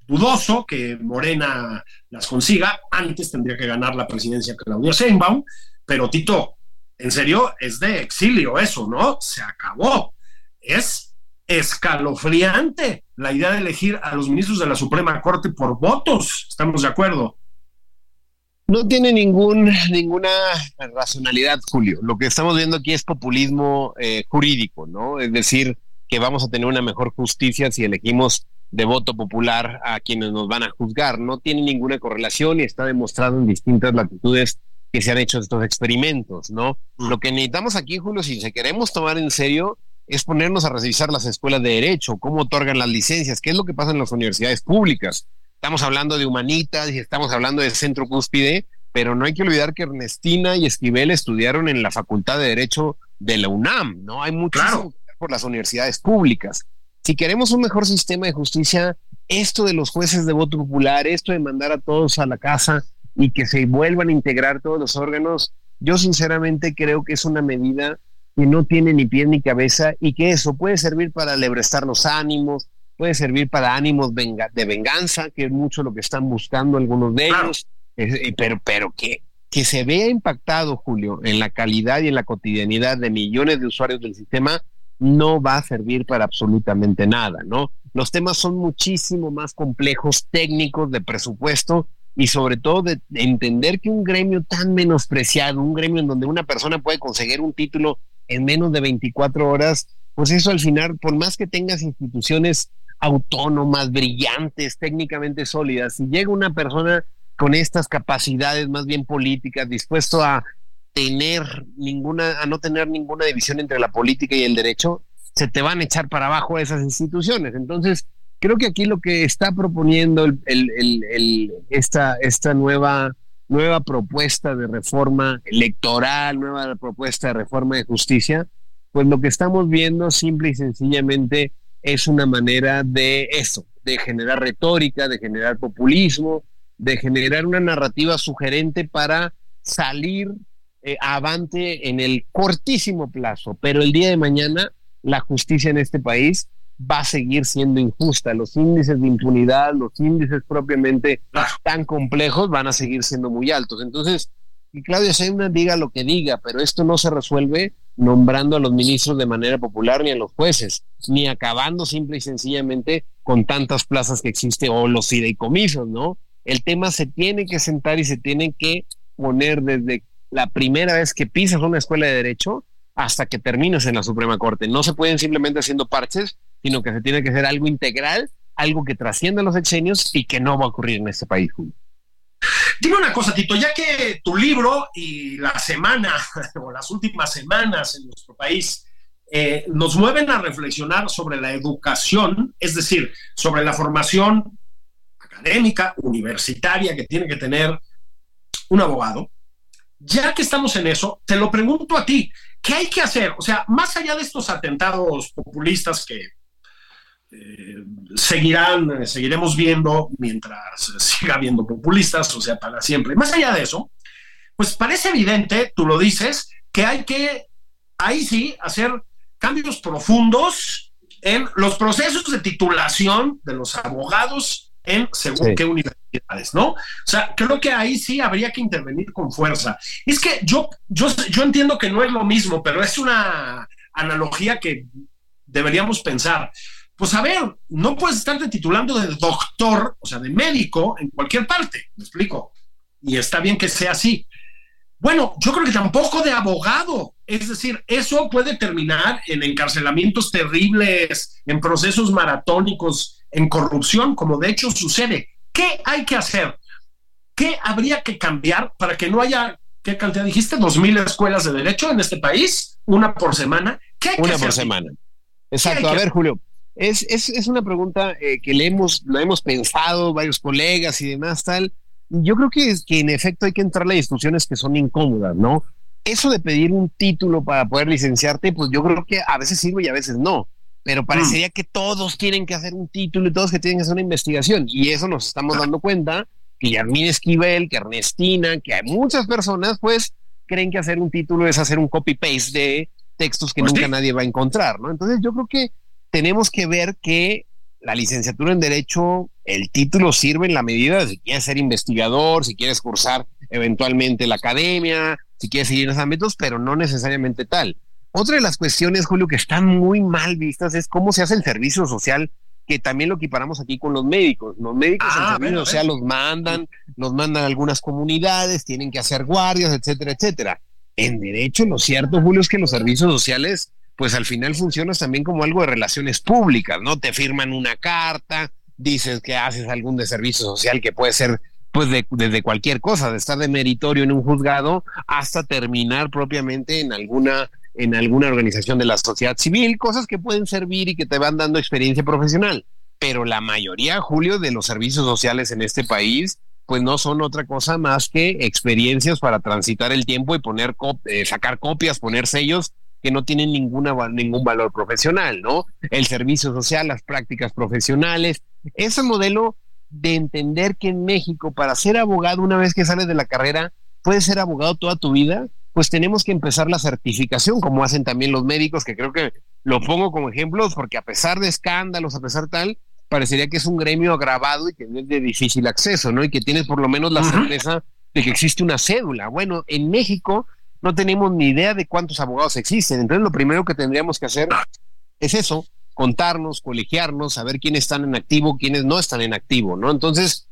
dudoso que Morena las consiga. Antes tendría que ganar la presidencia Claudia Sheinbaum, pero Tito, en serio, es de exilio eso, ¿no? Se acabó. Es escalofriante la idea de elegir a los ministros de la Suprema Corte por votos. ¿Estamos de acuerdo? No tiene ningún, ninguna racionalidad, Julio. Lo que estamos viendo aquí es populismo eh, jurídico, ¿no? Es decir, que vamos a tener una mejor justicia si elegimos de voto popular a quienes nos van a juzgar. No tiene ninguna correlación y está demostrado en distintas latitudes que se han hecho estos experimentos, ¿no? Mm. Lo que necesitamos aquí, Julio, si se queremos tomar en serio, es ponernos a revisar las escuelas de derecho, cómo otorgan las licencias, qué es lo que pasa en las universidades públicas. estamos hablando de humanitas y estamos hablando de centro cúspide, pero no hay que olvidar que Ernestina y Esquivel estudiaron en la Facultad de Derecho de la UNAM, ¿no? Hay mucho por las universidades públicas. Si queremos un mejor sistema de justicia, esto de los jueces de voto popular, esto de mandar a todos a la casa y que se vuelvan a integrar todos los órganos, yo sinceramente creo que es una medida que no tiene ni pie ni cabeza y que eso puede servir para lebrestar los ánimos, puede servir para ánimos de venganza, que es mucho lo que están buscando algunos de ellos, eh, pero, pero que, que se vea impactado, Julio, en la calidad y en la cotidianidad de millones de usuarios del sistema, no va a servir para absolutamente nada, ¿no? Los temas son muchísimo más complejos, técnicos, de presupuesto y sobre todo de entender que un gremio tan menospreciado, un gremio en donde una persona puede conseguir un título en menos de 24 horas, pues eso al final, por más que tengas instituciones autónomas, brillantes, técnicamente sólidas, si llega una persona con estas capacidades más bien políticas, dispuesto a tener ninguna, a no tener ninguna división entre la política y el derecho, se te van a echar para abajo esas instituciones. Entonces, creo que aquí lo que está proponiendo el, esta, nueva, nueva propuesta de reforma electoral, nueva propuesta de reforma de justicia, pues lo que estamos viendo simple y sencillamente es una manera de eso, de generar retórica, de generar populismo, de generar una narrativa sugerente para salir eh, avante en el cortísimo plazo, pero el día de mañana la justicia en este país va a seguir siendo injusta. Los índices de impunidad, los índices propiamente tan complejos van a seguir siendo muy altos. Entonces, y Claudia Sheinbaum diga lo que diga, pero esto no se resuelve nombrando a los ministros de manera popular ni a los jueces, ni acabando simple y sencillamente con tantas plazas que existe o los fideicomisos, ¿no? El tema se tiene que sentar y se tiene que poner desde la primera vez que pisas una escuela de derecho hasta que termines en la Suprema Corte. No se pueden simplemente haciendo parches, sino que se tiene que hacer algo integral, algo que trascienda los exenios y que no va a ocurrir en este país, Dime una cosa, Tito, ya que tu libro y la semana (laughs) o las últimas semanas en nuestro país eh, nos mueven a reflexionar sobre la educación, es decir, sobre la formación académica, universitaria que tiene que tener un abogado, ya que estamos en eso, te lo pregunto a ti, ¿qué hay que hacer? O sea, más allá de estos atentados populistas que eh, seguirán, seguiremos viendo mientras siga habiendo populistas, o sea, para siempre. Más allá de eso, pues parece evidente, tú lo dices, que hay que, ahí sí, hacer cambios profundos en los procesos de titulación de los abogados en según qué universidades, ¿no? O sea, creo que ahí sí habría que intervenir con fuerza. Es que yo, yo, yo entiendo que no es lo mismo, pero es una analogía que deberíamos pensar. Pues a ver, no puedes estarte titulando de doctor, o sea, de médico en cualquier parte, me explico. Y está bien que sea así. Bueno, yo creo que tampoco de abogado. Es decir, eso puede terminar en encarcelamientos terribles, en procesos maratónicos en corrupción, como de hecho sucede. ¿Qué hay que hacer? ¿Qué habría que cambiar para que no haya, qué cantidad dijiste? ¿Dos mil escuelas de derecho en este país? ¿Una por semana? ¿Qué hay una que por semana. Exacto. A ver, Julio, es, es, es, una pregunta eh, que le hemos, lo hemos pensado varios colegas y demás, tal. Yo creo que, que en efecto hay que entrar a discusiones que son incómodas, ¿no? Eso de pedir un título para poder licenciarte, pues yo creo que a veces sirve y a veces no pero parecería que todos tienen que hacer un título y todos que tienen que hacer una investigación. Y eso nos estamos dando cuenta que Yarmín Esquivel, que Ernestina, que hay muchas personas, pues creen que hacer un título es hacer un copy-paste de textos que pues nunca nadie va a encontrar, ¿no? Entonces yo creo que tenemos que ver que la licenciatura en Derecho, el título sirve en la medida de si quieres ser investigador, si quieres cursar eventualmente la academia, si quieres seguir en los ámbitos, pero no necesariamente tal. Otra de las cuestiones, Julio, que están muy mal vistas es cómo se hace el servicio social, que también lo equiparamos aquí con los médicos. Los médicos en ah, servicio social los mandan, los mandan a algunas comunidades, tienen que hacer guardias, etcétera, etcétera. En derecho, lo cierto, Julio, es que los servicios sociales, pues al final funcionan también como algo de relaciones públicas, ¿no? Te firman una carta, dices que haces algún de servicio social que puede ser pues de, desde cualquier cosa, de estar de meritorio en un juzgado hasta terminar propiamente en alguna en alguna organización de la sociedad civil, cosas que pueden servir y que te van dando experiencia profesional. pero la mayoría, Julio, de los servicios sociales en este país, pues no son otra cosa más que experiencias para transitar el tiempo y poner eh, sacar copias, poner sellos que no tienen ninguna, ningún valor profesional, ¿no? El servicio social, las prácticas profesionales, ese modelo de entender que en México, para ser abogado, una vez que sales de la carrera, puedes ser abogado toda tu vida, pues tenemos que empezar la certificación, como hacen también los médicos, que creo que lo pongo como ejemplo, porque a pesar de escándalos, a pesar tal, parecería que es un gremio agravado y que es de difícil acceso, ¿no? Y que tienes por lo menos la certeza de que existe una cédula. Bueno, en México no tenemos ni idea de cuántos abogados existen. Entonces, lo primero que tendríamos que hacer es eso, contarnos, colegiarnos, saber quiénes están en activo, quiénes no están en activo, ¿no? Entonces,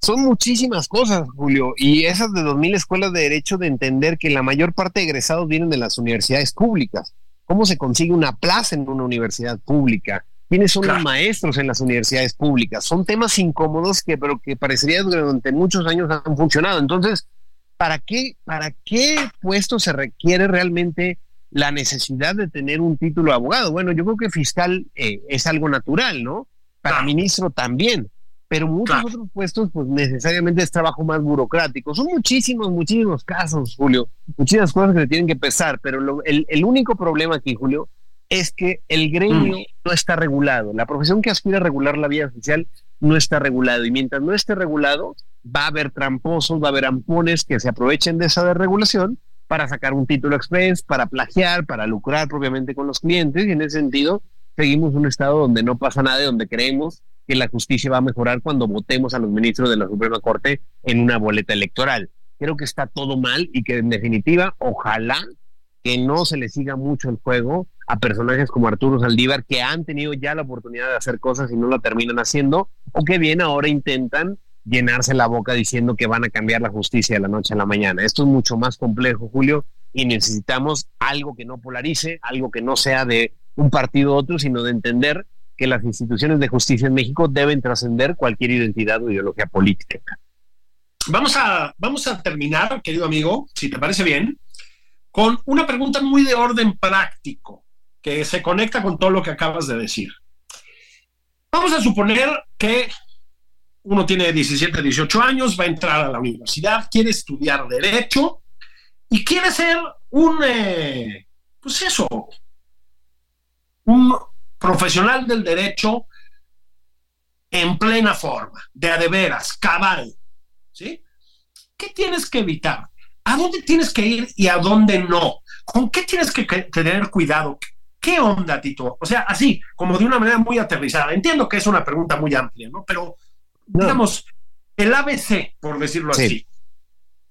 son muchísimas cosas, Julio, y esas de 2.000 escuelas de derecho de entender que la mayor parte de egresados vienen de las universidades públicas. ¿Cómo se consigue una plaza en una universidad pública? ¿Quiénes son los maestros en las universidades públicas? Son temas incómodos que, pero que parecería durante muchos años han funcionado. Entonces, ¿para qué, para qué puesto se requiere realmente la necesidad de tener un título de abogado? Bueno, yo creo que fiscal eh, es algo natural, ¿no? Para ministro también, pero muchos otros puestos, pues necesariamente es trabajo más burocrático. Son muchísimos, muchísimos casos, Julio, muchísimas cosas que se tienen que pesar, pero el, el único problema aquí, Julio, es que el gremio mm. no está regulado. La profesión que aspira a regular la vida social no está regulado. Y mientras no esté regulado, va a haber tramposos, va a haber ampones que se aprovechen de esa desregulación para sacar un título express, para plagiar, para lucrar propiamente con los clientes. Y en ese sentido, seguimos un estado donde no pasa nada y donde creemos que la justicia va a mejorar cuando votemos a los ministros de la Suprema Corte en una boleta electoral. Creo que está todo mal y que en definitiva, ojalá que no se le siga mucho el juego a personajes como Arturo Saldívar que han tenido ya la oportunidad de hacer cosas y no la terminan haciendo, o que bien ahora intentan llenarse la boca diciendo que van a cambiar la justicia de la noche a la mañana. Esto es mucho más complejo, Julio, y necesitamos algo que no polarice, algo que no sea de un partido u otro, sino de entender que las instituciones de justicia en México deben trascender cualquier identidad o ideología política. Vamos a, vamos a terminar, querido amigo, si te parece bien, con una pregunta muy de orden práctico que se conecta con todo lo que acabas de decir. Vamos a suponer que uno tiene 17, 18 años, va a entrar a la universidad, quiere estudiar derecho y quiere ser un, eh, pues eso, un profesional del derecho en plena forma, de a de veras, cabal. ¿Sí? ¿Qué tienes que evitar? ¿A dónde tienes que ir y a dónde no? ¿Con qué tienes que tener cuidado? ¿Qué onda, Tito? O sea, así, como de una manera muy aterrizada. Entiendo que es una pregunta muy amplia, ¿no? Pero, digamos, el ABC, por decirlo así.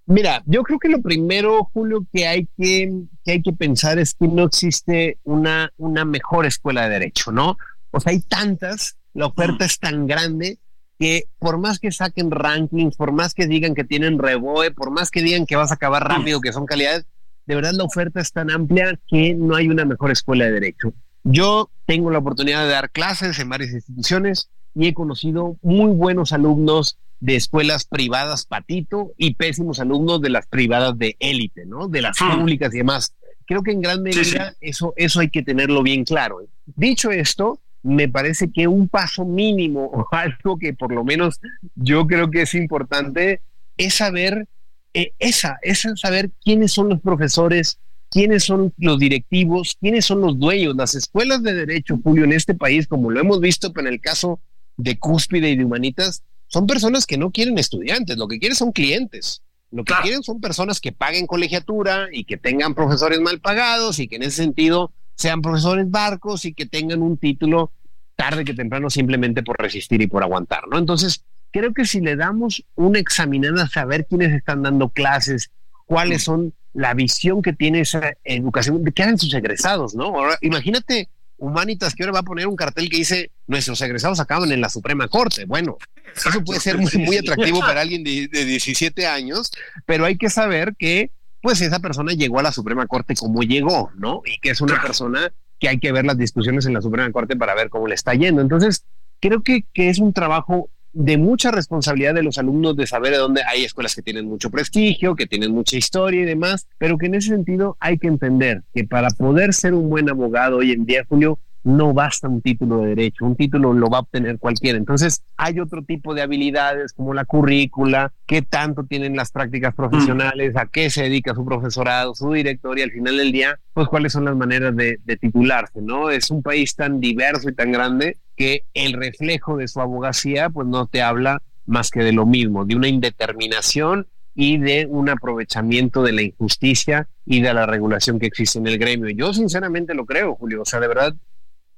Mira, yo creo que lo primero, Julio, que hay que, que hay que pensar es que no existe una, una mejor escuela de derecho, ¿no? O sea, hay tantas, la oferta es tan grande que por más que saquen rankings, por más que digan que tienen reboe, por más que digan que vas a acabar rápido, que son calidades, de verdad la oferta es tan amplia que no hay una mejor escuela de derecho. Yo tengo la oportunidad de dar clases en varias instituciones y he conocido muy buenos alumnos de escuelas privadas patito y pésimos alumnos de las privadas de élite, ¿no? De las ah. públicas y demás. Creo que en gran medida Eso, eso hay que tenerlo bien claro. Dicho esto, me parece que un paso mínimo o (laughs) algo que por lo menos yo creo que es importante es saber eh, esa, esa saber quiénes son los profesores, quiénes son los directivos, quiénes son los dueños. Las escuelas de derecho, Julio, en este país, como lo hemos visto en el caso de Cúspide y de Humanitas, son personas que no quieren estudiantes, lo que quieren son clientes. Lo que quieren son personas que paguen colegiatura y que tengan profesores mal pagados y que en ese sentido sean profesores barcos y que tengan un título tarde que temprano simplemente por resistir y por aguantar, ¿no? Entonces, creo que si le damos una examinada a saber quiénes están dando clases, cuáles son la visión que tiene esa educación, de qué hacen sus egresados, ¿no? Ahora, imagínate Humanitas que ahora va a poner un cartel que dice nuestros egresados acaban en la Suprema Corte. Bueno, eso puede ser muy, muy atractivo (laughs) para alguien de, de 17 años, pero hay que saber que pues esa persona llegó a la Suprema Corte como llegó, ¿no? Y que es una persona que hay que ver las discusiones en la Suprema Corte para ver cómo le está yendo. Entonces, creo que, que es un trabajo de mucha responsabilidad de los alumnos de saber de dónde hay escuelas que tienen mucho prestigio, que tienen mucha historia y demás, pero que en ese sentido hay que entender que para poder ser un buen abogado hoy en día, Julio, no basta un título de derecho, un título lo va a obtener cualquiera. Entonces, hay otro tipo de habilidades como la currícula, qué tanto tienen las prácticas profesionales, a qué se dedica su profesorado, su director y al final del día, pues cuáles son las maneras de, de titularse, ¿no? Es un país tan diverso y tan grande que el reflejo de su abogacía, pues no te habla más que de lo mismo, de una indeterminación y de un aprovechamiento de la injusticia y de la regulación que existe en el gremio. Yo sinceramente lo creo, Julio. O sea, de verdad,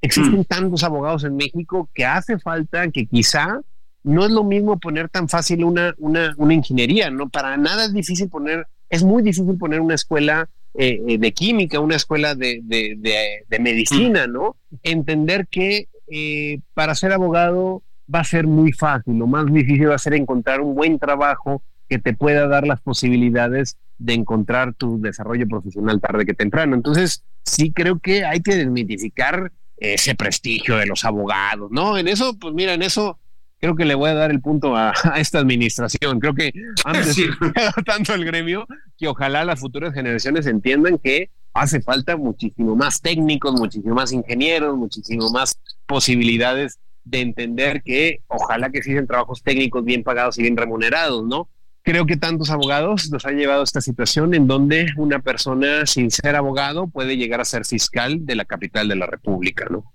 existen mm. tantos abogados en México que hace falta que quizá no es lo mismo poner tan fácil una, una, una ingeniería, ¿no? Para nada es difícil poner, es muy difícil poner una escuela eh, eh, de química, una escuela de, de, de, medicina, ¿no? Entender que eh, para ser abogado va a ser muy fácil, lo más difícil va a ser encontrar un buen trabajo que te pueda dar las posibilidades de encontrar tu desarrollo profesional tarde que temprano. Entonces, sí creo que hay que desmitificar ese prestigio de los abogados, ¿no? En eso, pues mira, en eso creo que le voy a dar el punto a, esta administración. Creo que antes (laughs) tanto el gremio que ojalá las futuras generaciones entiendan que hace falta muchísimo más técnicos, muchísimo más ingenieros, muchísimo más posibilidades de entender que ojalá que existen trabajos técnicos bien pagados y bien remunerados, ¿no? Creo que tantos abogados nos han llevado a esta situación en donde una persona sin ser abogado puede llegar a ser fiscal de la capital de la República, ¿no?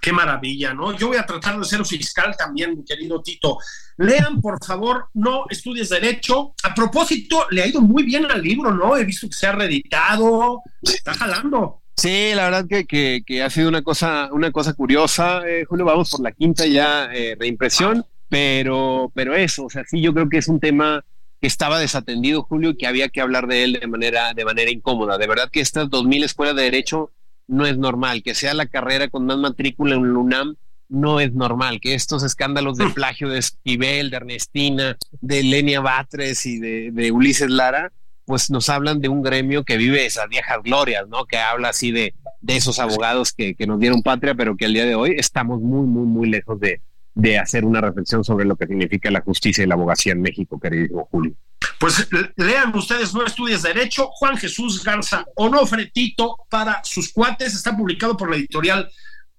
Qué maravilla, ¿no? Yo voy a tratar de ser fiscal también, mi querido Tito. Lean, por favor, no estudies derecho. A propósito, le ha ido muy bien al libro, ¿no? He visto que se ha reeditado, está jalando. Sí, la verdad que, que, ha sido una cosa, una cosa curiosa, eh, Julio. Vamos por la quinta ya eh, reimpresión, pero, pero eso, o sea, sí, yo creo que es un tema que estaba desatendido, Julio, y que había que hablar de él de manera, de manera incómoda. De verdad que estas 2.000 escuelas de derecho no es normal. Que sea la carrera con más matrícula en el UNAM no es normal. Que estos escándalos de mm. plagio de Esquivel, de Ernestina, de Lenia Batres y de, Ulises Lara, pues nos hablan de un gremio que vive esas viejas glorias, ¿no? Que habla así de, de esos abogados que, que nos dieron patria, pero que al día de hoy estamos muy, muy, muy lejos de, de hacer una reflexión sobre lo que significa la justicia y la abogacía en México, querido Julio. Pues lean ustedes No Estudias Derecho, Juan Jesús Garza Onofre Tito para sus cuates, está publicado por la editorial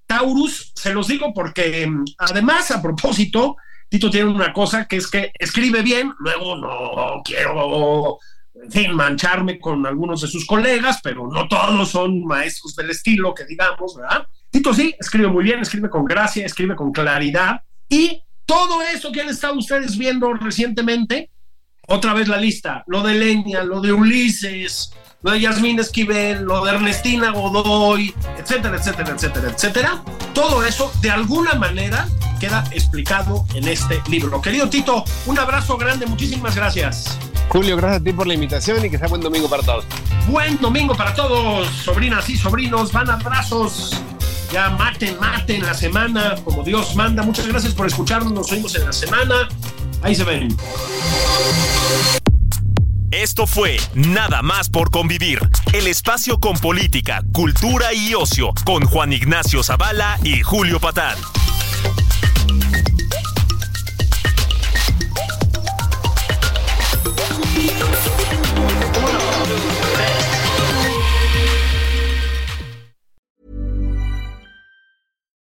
Taurus, se los digo porque mm, además, a propósito, Tito tiene una cosa que es que escribe bien, luego no quiero, en fin, mancharme con algunos de sus colegas, pero no todos son maestros del estilo, que digamos, ¿verdad? Tito sí, escribe muy bien, escribe con gracia, escribe con claridad, y todo eso que han estado ustedes viendo recientemente, otra vez la lista, lo de Leña, lo de Ulises, lo de Yasmín Esquivel, lo de Ernestina Godoy, etcétera, etcétera, etcétera, etcétera. Todo eso de alguna manera queda explicado en este libro. Querido Tito, un abrazo grande, muchísimas gracias. Julio, gracias a ti por la invitación y que sea buen domingo para todos. Buen domingo para todos, sobrinas y sobrinos, van abrazos. Ya maten, maten la semana como Dios manda. Muchas gracias por escucharnos. Nos vemos en la semana. Ahí se ven. Esto fue Nada más por convivir, el espacio con política, cultura y ocio, con Juan Ignacio Zavala y Julio Patán.